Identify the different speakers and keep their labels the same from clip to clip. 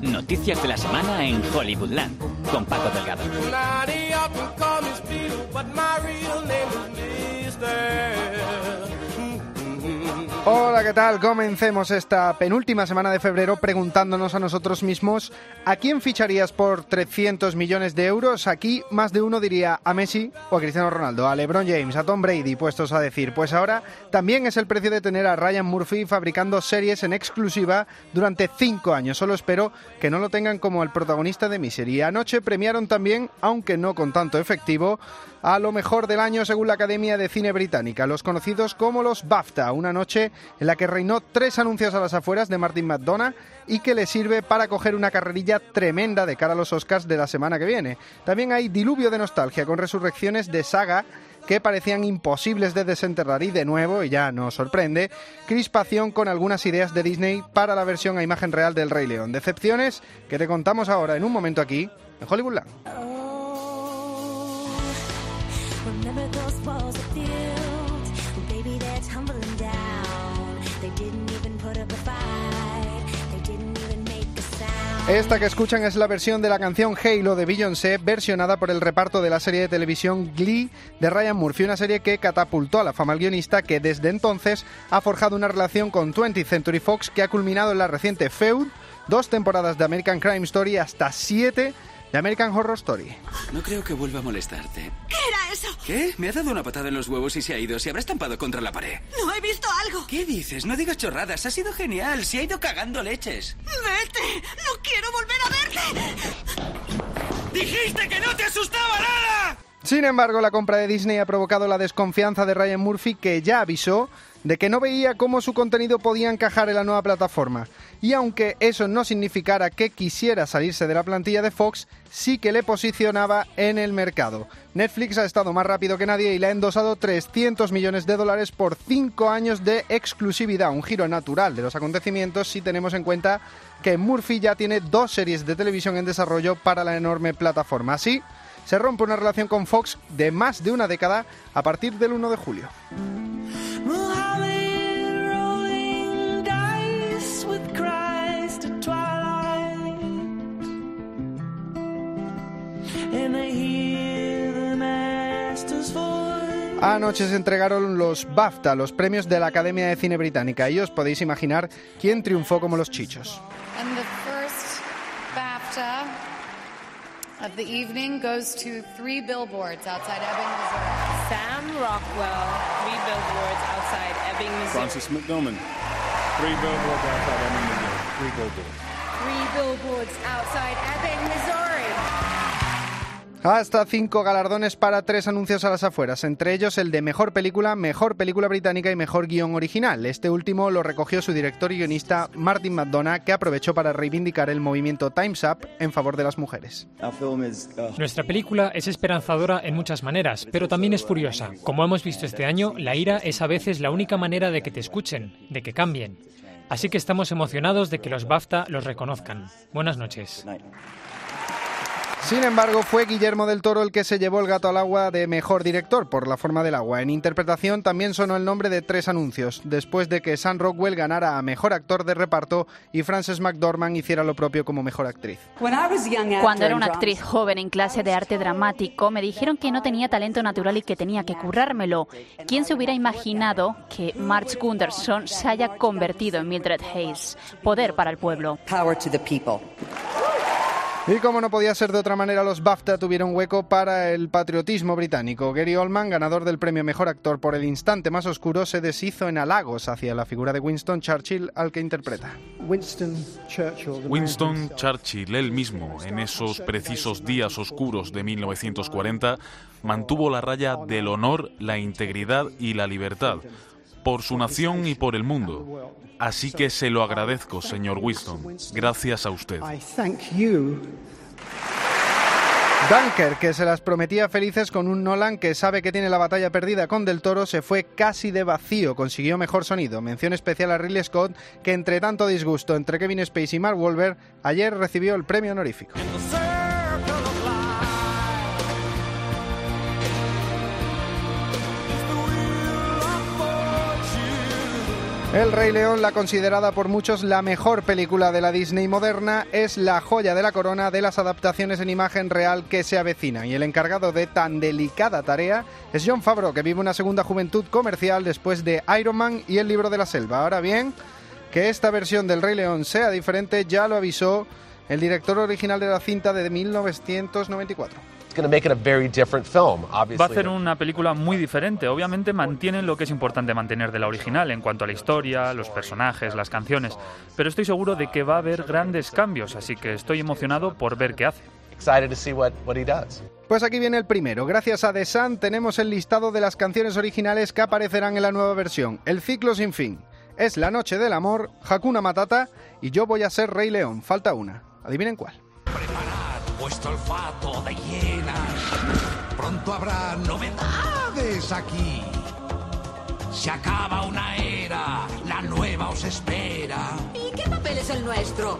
Speaker 1: Noticias de la semana en Hollywoodland con Paco Delgado.
Speaker 2: Hola, ¿qué tal? Comencemos esta penúltima semana de febrero preguntándonos a nosotros mismos ¿a quién ficharías por 300 millones de euros? Aquí más de uno diría a Messi o a Cristiano Ronaldo, a LeBron James, a Tom Brady, puestos a decir. Pues ahora también es el precio de tener a Ryan Murphy fabricando series en exclusiva durante cinco años. Solo espero que no lo tengan como el protagonista de Misery. Anoche premiaron también, aunque no con tanto efectivo, a lo mejor del año según la Academia de Cine Británica, los conocidos como los BAFTA, una noche en la que reinó tres anuncios a las afueras de Martin McDonough y que le sirve para coger una carrerilla tremenda de cara a los Oscars de la semana que viene. También hay diluvio de nostalgia con resurrecciones de saga que parecían imposibles de desenterrar y de nuevo, y ya nos sorprende, crispación con algunas ideas de Disney para la versión a imagen real del Rey León. Decepciones que te contamos ahora en un momento aquí en Hollywoodland. Esta que escuchan es la versión de la canción Halo de Beyoncé, versionada por el reparto de la serie de televisión Glee de Ryan Murphy, una serie que catapultó a la fama al guionista que desde entonces ha forjado una relación con 20th Century Fox que ha culminado en la reciente Feud, dos temporadas de American Crime Story hasta siete de American Horror Story.
Speaker 3: No creo que vuelva a molestarte.
Speaker 4: ¿Qué era eso?
Speaker 3: ¿Qué? Me ha dado una patada en los huevos y se ha ido. Se habrá estampado contra la pared.
Speaker 4: No he visto algo.
Speaker 3: ¿Qué dices? No digas chorradas. Ha sido genial. Se ha ido cagando leches.
Speaker 4: ¡Vete! ¡No quiero volver a verte!
Speaker 3: ¡Dijiste que no te asustaba nada!
Speaker 2: Sin embargo, la compra de Disney ha provocado la desconfianza de Ryan Murphy, que ya avisó de que no veía cómo su contenido podía encajar en la nueva plataforma. Y aunque eso no significara que quisiera salirse de la plantilla de Fox, sí que le posicionaba en el mercado. Netflix ha estado más rápido que nadie y le ha endosado 300 millones de dólares por 5 años de exclusividad, un giro natural de los acontecimientos si tenemos en cuenta que Murphy ya tiene dos series de televisión en desarrollo para la enorme plataforma. Así, se rompe una relación con Fox de más de una década a partir del 1 de julio. Anoche se entregaron los BAFTA, los premios de la Academia de Cine Británica, y os podéis imaginar quién triunfó como los chichos.
Speaker 5: And the first BAFTA of the evening goes to three billboards outside Ebbing, Missouri.
Speaker 6: Sam Rockwell, three billboards outside Ebbing, Missouri.
Speaker 7: Francis McDormand, three billboards outside Ebbing, Missouri. Three billboards.
Speaker 6: Three billboards outside Ebbing, Missouri.
Speaker 2: Hasta cinco galardones para tres anuncios a las afueras, entre ellos el de Mejor Película, Mejor Película Británica y Mejor Guión Original. Este último lo recogió su director y guionista Martin McDonough, que aprovechó para reivindicar el movimiento Time's Up en favor de las mujeres.
Speaker 8: Nuestra película es esperanzadora en muchas maneras, pero también es furiosa. Como hemos visto este año, la ira es a veces la única manera de que te escuchen, de que cambien. Así que estamos emocionados de que los BAFTA los reconozcan. Buenas noches.
Speaker 2: Sin embargo, fue Guillermo del Toro el que se llevó el gato al agua de mejor director por la forma del agua. En interpretación también sonó el nombre de tres anuncios, después de que Sam Rockwell ganara a mejor actor de reparto y Frances McDormand hiciera lo propio como mejor actriz.
Speaker 9: Cuando era una actriz joven en clase de arte dramático, me dijeron que no tenía talento natural y que tenía que currármelo. ¿Quién se hubiera imaginado que Marge Gunderson se haya convertido en Mildred Hayes? Poder para el pueblo.
Speaker 2: Y como no podía ser de otra manera, los BAFTA tuvieron hueco para el patriotismo británico. Gary Oldman, ganador del premio Mejor Actor por El Instante Más Oscuro, se deshizo en halagos hacia la figura de Winston Churchill al que interpreta.
Speaker 10: Winston Churchill,
Speaker 11: Winston Churchill, él mismo, en esos precisos días oscuros de 1940, mantuvo la raya del honor, la integridad y la libertad por su nación y por el mundo. Así que se lo agradezco, señor Winston. Gracias a usted.
Speaker 2: Dunker, que se las prometía felices con un Nolan que sabe que tiene la batalla perdida con Del Toro, se fue casi de vacío, consiguió mejor sonido. Mención especial a Ridley Scott, que entre tanto disgusto entre Kevin Spacey y Mark Wahlberg, ayer recibió el premio honorífico. El Rey León, la considerada por muchos la mejor película de la Disney moderna, es la joya de la corona de las adaptaciones en imagen real que se avecina. Y el encargado de tan delicada tarea es John Favreau, que vive una segunda juventud comercial después de Iron Man y El libro de la selva. Ahora bien, que esta versión del Rey León sea diferente ya lo avisó el director original de la cinta de 1994.
Speaker 12: Va a hacer una película muy diferente. Obviamente mantienen lo que es importante mantener de la original en cuanto a la historia, los personajes, las canciones, pero estoy seguro de que va a haber grandes cambios, así que estoy emocionado por ver qué hace.
Speaker 2: Pues aquí viene el primero. Gracias a The Sun tenemos el listado de las canciones originales que aparecerán en la nueva versión. El ciclo sin fin. Es La Noche del Amor, Hakuna Matata y Yo voy a ser Rey León. Falta una. Adivinen cuál.
Speaker 13: Vuestro olfato de hienas. Pronto habrá novedades aquí. Se acaba una era, la nueva os espera.
Speaker 4: ¿Y qué papel es el nuestro?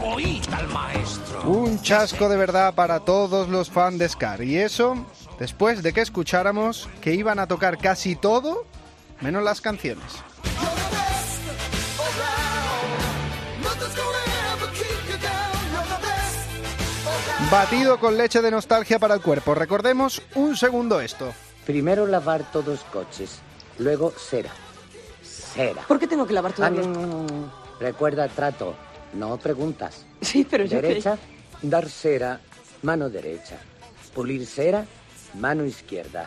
Speaker 13: Oíd al maestro.
Speaker 2: Un chasco de verdad para todos los fans de Scar. Y eso, después de que escucháramos que iban a tocar casi todo, menos las canciones. Batido con leche de nostalgia para el cuerpo. Recordemos un segundo esto.
Speaker 14: Primero lavar todos coches, luego cera. Cera.
Speaker 4: ¿Por qué tengo que lavar todo
Speaker 14: Ah, no, no, no, no. Recuerda trato, no preguntas.
Speaker 4: Sí, pero yo
Speaker 14: Derecha, dar cera, mano derecha. Pulir cera, mano izquierda.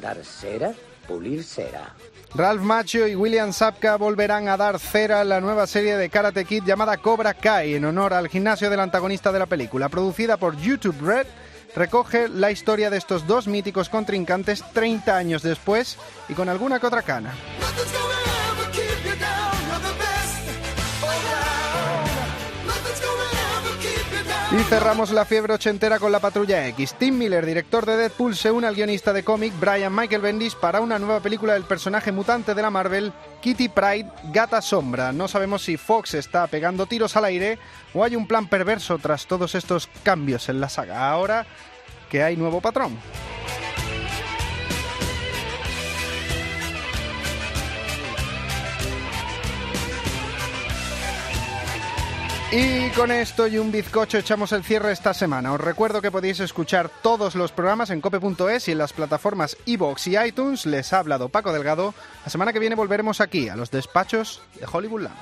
Speaker 14: Dar cera, pulir cera.
Speaker 2: Ralph Macchio y William Sapka volverán a dar cera en la nueva serie de Karate Kid llamada Cobra Kai en honor al gimnasio del antagonista de la película. Producida por YouTube Red, recoge la historia de estos dos míticos contrincantes 30 años después y con alguna que otra cana. Y cerramos la fiebre ochentera con la Patrulla X. Tim Miller, director de Deadpool, se une al guionista de cómic Brian Michael Bendis para una nueva película del personaje mutante de la Marvel, Kitty Pride, Gata Sombra. No sabemos si Fox está pegando tiros al aire o hay un plan perverso tras todos estos cambios en la saga. Ahora que hay nuevo patrón. Y con esto y un bizcocho echamos el cierre esta semana. Os recuerdo que podéis escuchar todos los programas en cope.es y en las plataformas iVoox y iTunes. Les ha hablado Paco Delgado. La semana que viene volveremos aquí, a los despachos de Hollywoodland.